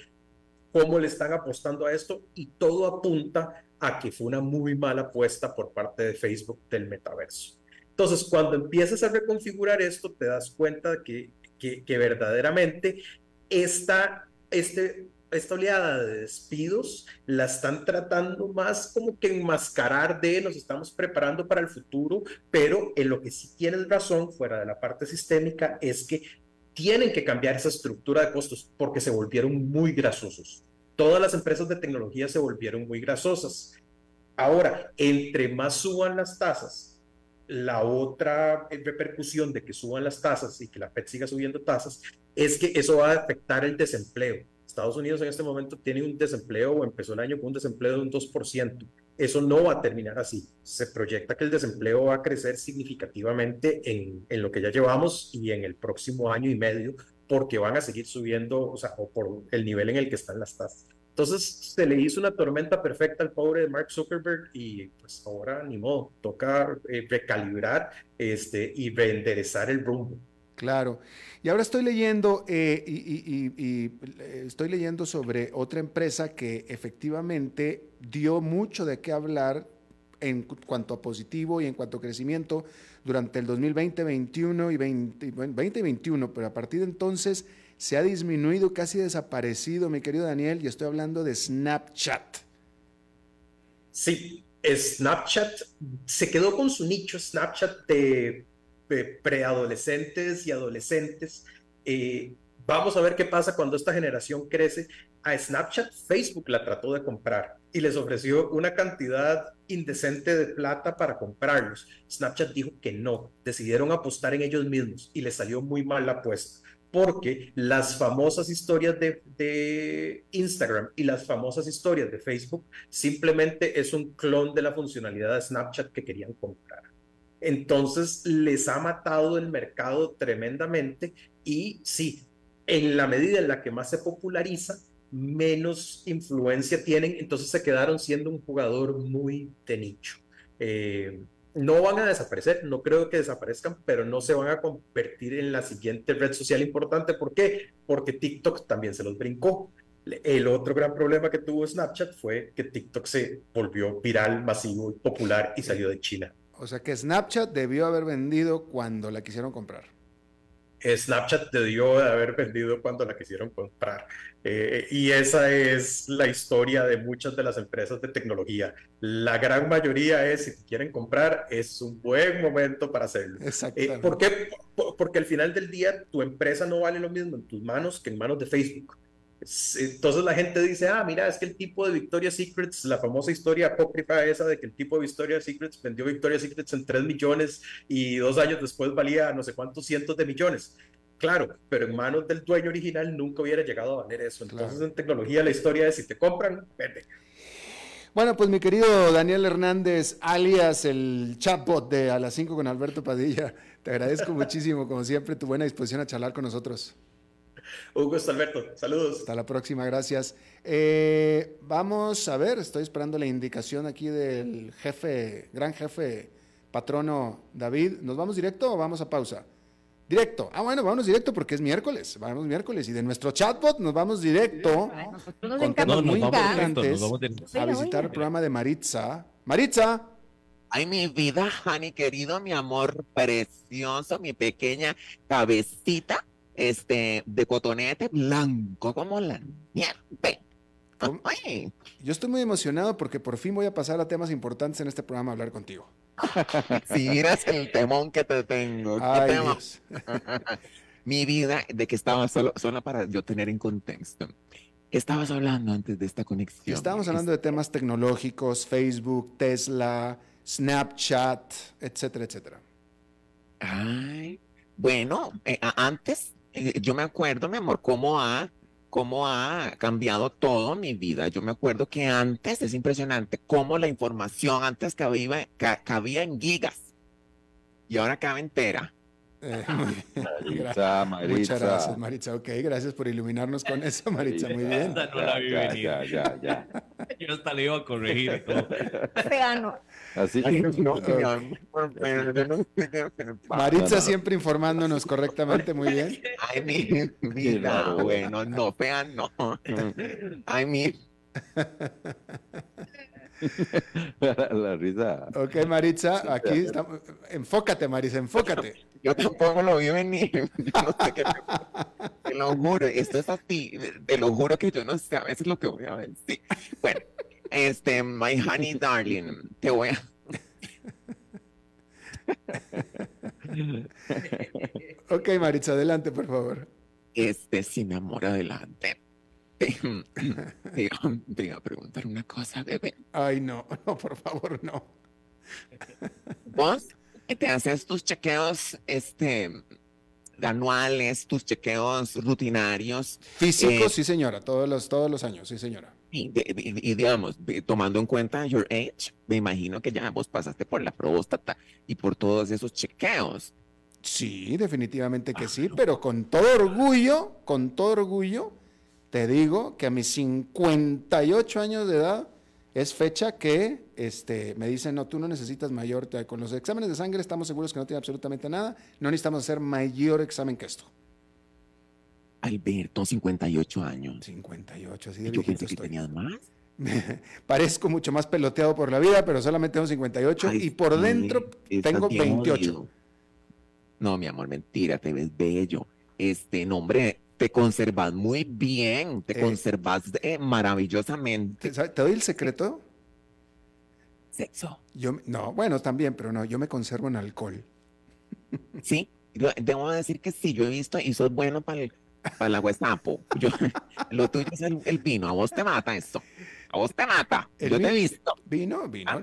S2: cómo le están apostando a esto y todo apunta a que fue una muy mala apuesta por parte de Facebook del metaverso. Entonces, cuando empiezas a reconfigurar esto, te das cuenta que, que verdaderamente esta, este esta oleada de despidos la están tratando más como que enmascarar de nos estamos preparando para el futuro, pero en lo que sí tienes razón, fuera de la parte sistémica, es que tienen que cambiar esa estructura de costos porque se volvieron muy grasosos. Todas las empresas de tecnología se volvieron muy grasosas. Ahora, entre más suban las tasas, la otra repercusión de que suban las tasas y que la FED siga subiendo tasas es que eso va a afectar el desempleo Estados Unidos en este momento tiene un desempleo o empezó el año con un desempleo de un 2%. Eso no va a terminar así. Se proyecta que el desempleo va a crecer significativamente en, en lo que ya llevamos y en el próximo año y medio, porque van a seguir subiendo, o sea, o por el nivel en el que están las tasas. Entonces se le hizo una tormenta perfecta al pobre de Mark Zuckerberg y pues ahora ni modo, toca eh, recalibrar este, y reenderezar el rumbo.
S1: Claro. Y ahora estoy leyendo eh, y, eh, estoy leyendo sobre otra empresa que efectivamente dio mucho de qué hablar en cuanto a positivo y en cuanto a crecimiento durante el 2020, 2021 y 2021, pero a partir de entonces se ha disminuido, casi desaparecido, mi querido Daniel, y estoy hablando de Snapchat.
S2: Sí, Snapchat se quedó con su nicho Snapchat de preadolescentes y adolescentes. Eh, vamos a ver qué pasa cuando esta generación crece. A Snapchat Facebook la trató de comprar y les ofreció una cantidad indecente de plata para comprarlos. Snapchat dijo que no, decidieron apostar en ellos mismos y les salió muy mal la apuesta porque las famosas historias de, de, Instagram y las famosas historias de Facebook simplemente es un clon de la funcionalidad de Snapchat que querían comprar. Entonces les ha matado el mercado tremendamente y sí, en la medida en la que más se populariza, menos influencia tienen, entonces se quedaron siendo un jugador muy de nicho. Eh, no van a desaparecer, no creo que desaparezcan, pero no se van a convertir en la siguiente red social importante. ¿Por qué? Porque TikTok también se los brincó. El otro gran problema que tuvo Snapchat fue que TikTok se volvió viral, masivo, popular y salió de China.
S1: O sea que Snapchat debió haber vendido cuando la quisieron comprar.
S2: Snapchat debió de haber vendido cuando la quisieron comprar. Eh, y esa es la historia de muchas de las empresas de tecnología. La gran mayoría es, si quieren comprar, es un buen momento para hacerlo. Eh, ¿Por qué? Porque al final del día tu empresa no vale lo mismo en tus manos que en manos de Facebook. Entonces la gente dice, ah, mira, es que el tipo de Victoria's Secrets, la famosa historia apócrifa esa de que el tipo de Victoria's Secrets vendió Victoria's Secrets en 3 millones y dos años después valía no sé cuántos cientos de millones. Claro, pero en manos del dueño original nunca hubiera llegado a valer eso. Entonces en tecnología la historia es si te compran, vende.
S1: Bueno, pues mi querido Daniel Hernández, alias el chatbot de A las 5 con Alberto Padilla, te agradezco muchísimo, como siempre, tu buena disposición a charlar con nosotros.
S2: Un gusto, Alberto. Saludos.
S1: Hasta la próxima, gracias. Eh, vamos a ver, estoy esperando la indicación aquí del jefe, gran jefe, patrono David. ¿Nos vamos directo o vamos a pausa? Directo. Ah, bueno, vamos directo porque es miércoles. Vamos miércoles. Y de nuestro chatbot nos vamos directo con temas muy importantes a visitar el programa de Maritza. Maritza.
S3: Ay, mi vida, Hani, querido, mi amor precioso, mi pequeña cabecita este, de cotonete blanco como la nieve.
S1: Yo estoy muy emocionado porque por fin voy a pasar a temas importantes en este programa a hablar contigo.
S3: si miras el temón que te tengo. Ay, Mi vida, de que estaba solo, solo para yo tener en contexto. ¿Qué estabas hablando antes de esta conexión?
S1: Estábamos hablando de temas tecnológicos, Facebook, Tesla, Snapchat, etcétera, etcétera.
S3: Ay, bueno, eh, antes yo me acuerdo, mi amor, cómo ha, cómo ha cambiado todo mi vida. Yo me acuerdo que antes, es impresionante, cómo la información antes cabía, cabía en gigas y ahora cabe entera.
S1: Eh, Maritza, Maritza. Muchas gracias, Maritza. Ok, gracias por iluminarnos con eso, Maritza. Muy bien.
S4: no la vi venir. Ya, ya, ya. Yo hasta le iba a corregir todo.
S1: Así. no, Maritza siempre informándonos correctamente, muy bien.
S3: Ay, mi vida, bueno, no, fean, no. Ay, mi.
S1: la, risa. Ok, Maritza, aquí estamos. Enfócate, Maritza, enfócate.
S3: Yo tampoco lo vi venir. Yo no sé qué Te lo juro, esto es así. Te lo juro que yo no sé a veces lo que voy a decir. Bueno, este, my honey darling, te voy a.
S1: ok, Maritza, adelante, por favor.
S3: Este, sí, mi amor, adelante. Te, iba a preguntar una cosa, bebé.
S1: Ay, no, no, por favor, no.
S3: ¿Vos te haces tus chequeos este, anuales, tus chequeos rutinarios?
S1: Físicos, eh, sí, señora, todos los, todos los años, sí, señora.
S3: Y, digamos, tomando en cuenta your age, me imagino que ya vos pasaste por la próstata y por todos esos chequeos.
S1: Sí, definitivamente que sí, pero con todo orgullo, con todo orgullo, te digo que a mis 58 años de edad es fecha que este, me dicen, no, tú no necesitas mayor, con los exámenes de sangre estamos seguros que no tiene absolutamente nada, no necesitamos hacer mayor examen que esto.
S3: Alberto, 58 años.
S1: 58, así de
S3: Yo pensé que tenías más.
S1: Parezco mucho más peloteado por la vida, pero solamente tengo 58 y por dentro tengo 28.
S3: No, mi amor, mentira, te ves bello. Este nombre, te conservas muy bien, te eh, conservas eh, maravillosamente.
S1: ¿Te doy el secreto?
S3: Sexo.
S1: Yo, no, bueno, también, pero no, yo me conservo en alcohol.
S3: Sí, debo decir que sí, yo he visto y sos bueno para el para la Gestapo. Yo, lo tuyo es el, vino. A vos te mata eso. A vos te mata. Yo te he visto.
S1: Vino, vino. Ah.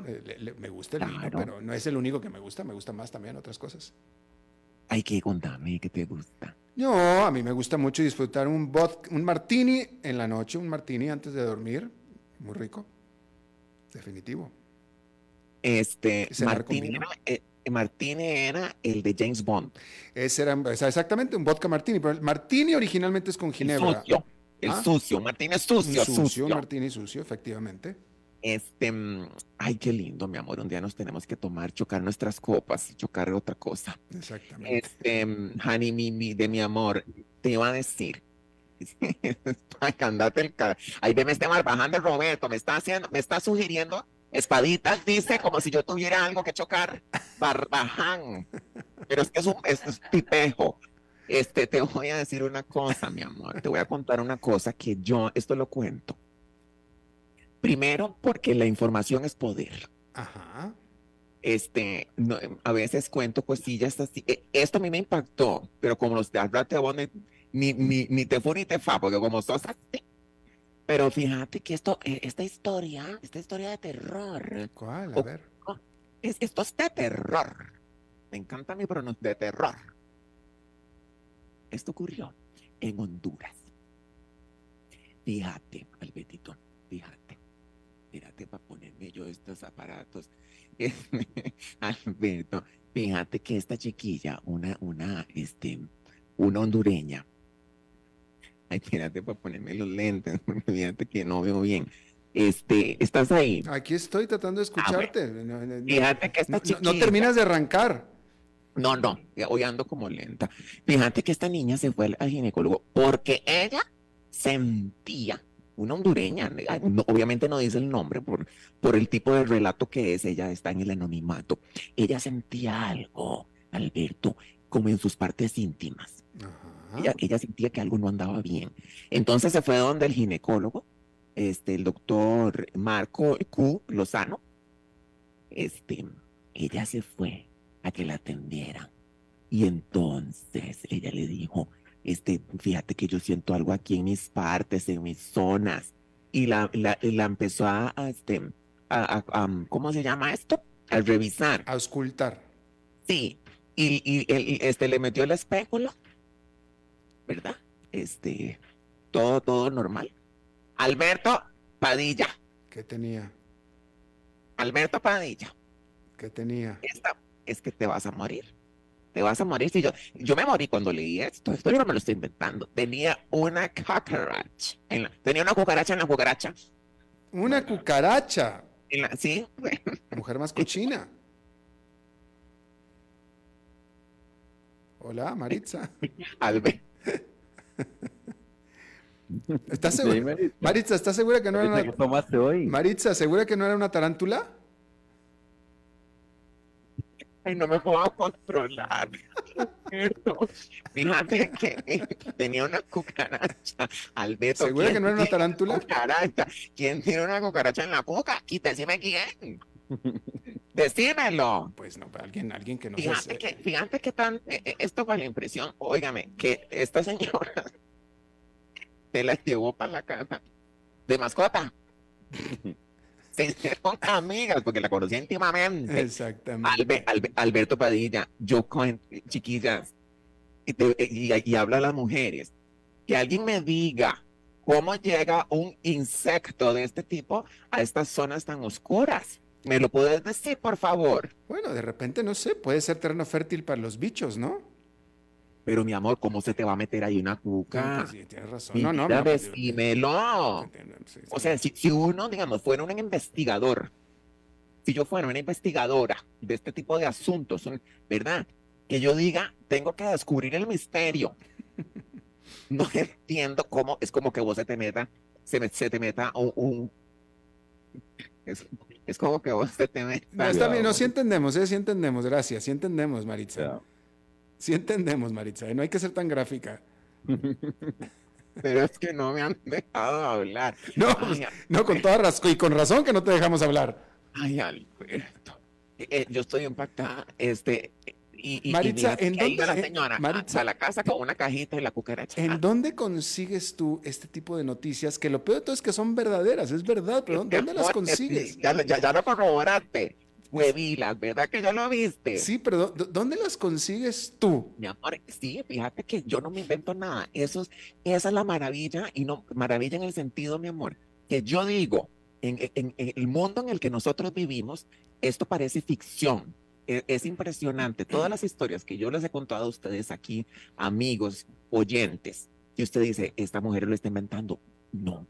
S1: me gusta el vino, pero no es el único que me gusta. Me gusta más también otras cosas.
S3: Hay que contarme qué te gusta.
S1: No, a mí me gusta mucho disfrutar un, un martini en la noche, un martini antes de dormir. Muy rico. Definitivo.
S3: Este, martini, Martini era el de James Bond.
S1: Ese era exactamente un vodka Martini, pero el Martini originalmente es con ginebra.
S3: El sucio, el ¿Ah? sucio, Martini es sucio,
S1: sucio, Martini sucio, efectivamente.
S3: Este, mm, ay, qué lindo, mi amor. Un día nos tenemos que tomar, chocar nuestras copas y chocar otra cosa.
S1: Exactamente.
S3: Este, mm, honey, mi, mi- de mi amor, te iba a decir. Ay, andate el ca- Ahí veme este barbaján de Roberto, me está haciendo, me está sugiriendo espaditas, dice, como si yo tuviera algo que chocar. Barbaján. Pero es que es un, es, es tipejo. Este, te voy a decir una cosa, mi amor. Te voy a contar una cosa que yo, esto lo cuento. Primero, porque la información es poder.
S1: Ajá.
S3: Este, no, a veces cuento cosillas así. Eh, Esto a mí me impactó, pero como los de ni, ni, ni, ni te fu ni te fa, porque como sos así. Pero fíjate que esto, eh, esta historia, esta historia de terror,
S1: ¿Cuál? A
S3: O-
S1: ver.
S3: es, esto es de terror. Me encanta mi pronunciación, de terror. Esto ocurrió en Honduras. Fíjate, Albetito, fíjate. Fíjate para ponerme yo estos aparatos. Alberto, fíjate que esta chiquilla, una, una, este, una hondureña. Ay, fíjate para ponerme los lentes, porque fíjate que no veo bien. Este, ¿estás ahí?
S1: Aquí estoy tratando de
S3: Ah,
S1: escucharte. No, no, no,
S3: Fíjate que esta
S1: no- terminas de arrancar.
S3: No, no, hoy ando como lenta. Fíjate que esta niña se fue al, ginecólogo porque ella sentía, una hondureña, no- obviamente no dice el nombre por, por el tipo de relato que es, ella está en el anonimato. Ella sentía algo, Alberto, como en sus partes íntimas.
S1: Ajá.
S3: Ella, ella sentía que algo no andaba bien. Entonces se fue donde el ginecólogo, este, el doctor Marco Q. Lozano. Este, ella se fue a que la atendieran. Y entonces ella le dijo, este, fíjate que yo siento algo aquí en mis partes, en mis zonas. Y la, la, la empezó a, a, este, a, ¿cómo se llama esto? A revisar.
S1: A auscultar.
S3: Sí, y, y él, este, le metió el espéculo, ¿verdad? Este, todo, todo normal. Alberto Padilla,
S1: ¿Qué tenía?
S3: Alberto Padilla,
S1: ¿Qué tenía?
S3: esta es que te vas a morir. Te vas a morir. Si yo, yo me morí cuando leí esto. Esto yo no me lo estoy inventando. Tenía una cucaracha. en la- tenía una cucaracha en la cucaracha.
S1: Una cucaracha.
S3: En la, sí,
S1: Mujer más cochina. Hola, Maritza.
S3: Albe-
S1: ¿Estás
S4: Sí,
S1: segura?
S4: Maritza.
S1: Maritza, ¿estás segura que no era
S4: Maritza, ¿qué
S1: una...
S4: tomaste hoy?
S1: Maritza, ¿segura que no era una tarántula?
S3: Ay, no me puedo controlar. Fíjate que tenía una cucaracha. Alberto,
S1: ¿Segura
S3: ¿quién
S1: que no era una tarántula?
S3: Cucaracha. ¿Quién tiene una cucaracha en la? Y decime quién. Decímelo.
S1: Pues no, alguien, alguien que no
S3: Fíjate que, fíjate que tan, eh, eh, esto fue la impresión, óigame, que esta señora se la llevó para la casa de mascota. Se hicieron amigas porque la conocía íntimamente.
S1: Exactamente.
S3: Albe- Albe- Alberto Padilla, yo con chiquillas, y, te- y- y habla a las mujeres, que alguien me diga cómo llega un insecto de este tipo a estas zonas tan oscuras. ¿Me lo puedes decir, por favor?
S1: Bueno, de repente, no sé, puede ser terreno fértil para los bichos, ¿no?
S3: Pero mi amor, ¿cómo se te va a meter ahí una cuca?
S1: Pues sí, tienes razón. No, no, no, pues,
S3: decímelo.
S1: sí, sí.
S3: O sea, si, si uno, digamos, fuera un investigador, si yo fuera una investigadora de este tipo de asuntos, un- ¿verdad? Que yo diga, tengo que descubrir el misterio. No entiendo cómo, es como que vos se te meta, se, me- se te meta un... un- es, es como que vos te meta...
S1: No, está bien, no, sí entendemos, ¿eh? sí entendemos, gracias, sí entendemos, Maritza.
S4: Ya.
S1: Sí entendemos, Maritza, ¿eh? no hay que ser tan gráfica.
S3: Pero es que no me han dejado hablar.
S1: No,
S3: Ay,
S1: pues, no, con toda razón, y con razón que no te dejamos hablar.
S3: Ay, Alberto. Eh, eh, yo estoy impactada. Este, y,
S1: Maritza, ¿en dónde-
S3: la señora
S1: eh, Maritza?
S3: a, la casa con una cajita y la cucaracha.
S1: ¿En dónde consigues tú este tipo de noticias? Que lo peor de todo es que son verdaderas, es verdad, pero ¿dónde las consigues?
S3: Ya, ya, ya lo corroboraste. Huevilas, ¿verdad que ya lo viste?
S1: Sí, pero ¿dó- dó- ¿dónde las consigues tú?
S3: Mi amor, sí, fíjate que yo no me invento nada. Eso es, esa es la maravilla, y no maravilla en el sentido, mi amor, que yo digo, en, en- en el mundo en el que nosotros vivimos, esto parece ficción. E- Es, impresionante. Todas las historias que yo les he contado a ustedes aquí, amigos, oyentes, y usted dice, esta mujer lo está inventando. No.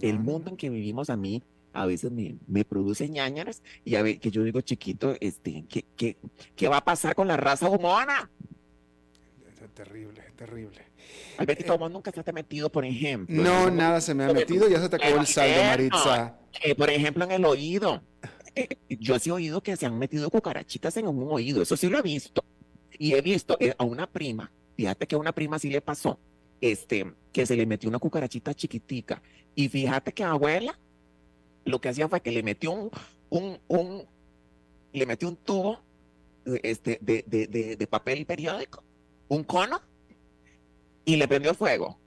S3: El mundo en que vivimos a mí a veces me, me produce ñañaras y a ver que yo digo, chiquito, este, ¿qué, qué, qué va a pasar con la raza humana?
S1: Es terrible, terrible.
S3: Albertito, vos nunca se te ha metido, por ejemplo.
S1: No, nada se me ha metido, ya se te acabó el saldo, Maritza.
S3: eh, por ejemplo, en el oído. Yo sí he oído que se han metido cucarachitas en un oído, eso sí lo he visto. Y he visto eh, a una prima, fíjate que a una prima sí le pasó, este, que se le metió una cucarachita chiquitica. Y fíjate que abuela lo que hacía fue que le metió un, un, un- le metió un tubo eh, este, de, de, de, de papel periódico, un cono, y le prendió fuego.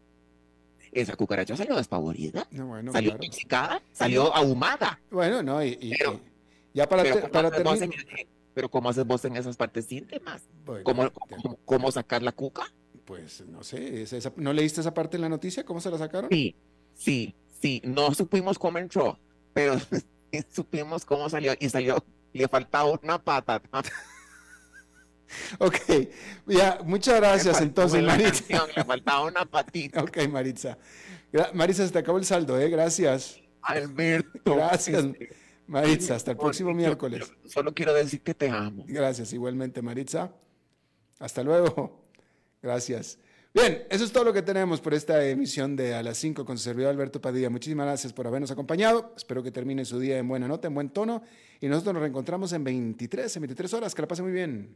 S3: Esa cucaracha salió despavorida,
S1: No, bueno,
S3: salió
S1: claro.
S3: intoxicada, salió ahumada.
S1: Bueno, no, y, y-
S3: Pero-
S1: y ya para,
S3: Pero
S1: te-
S3: ¿cómo
S1: para
S3: haces vos
S1: terminar.
S3: en- pero ¿cómo haces vos en esas partes íntimas?
S1: Bueno,
S3: ¿Cómo, cómo, cómo sacar la cuca?
S1: Pues no sé, ¿es esa- ¿no leíste esa parte en la noticia? ¿Cómo se la sacaron?
S3: Sí, sí, sí. No supimos cómo entró, pero supimos cómo salió y salió. Le faltaba una pata.
S1: Ok, ya, muchas gracias entonces, Maritza.
S3: canción, Le faltaba una patita.
S1: Ok, Maritza. Maritza, se te acabó el saldo, ¿eh? Gracias.
S3: Alberto.
S1: Gracias,
S3: este,
S1: Maritza. Hasta el próximo
S3: yo-
S1: miércoles.
S3: yo Solo quiero decir que te amo.
S1: Gracias, igualmente, Maritza. Hasta luego. Gracias. Bien, eso es todo lo que tenemos por esta emisión de A las 5 con su servidor Alberto Padilla. Muchísimas gracias por habernos acompañado. Espero que termine su día en buena nota, en buen tono. Y nosotros nos reencontramos en 23, en 23 horas. Que la pase muy bien.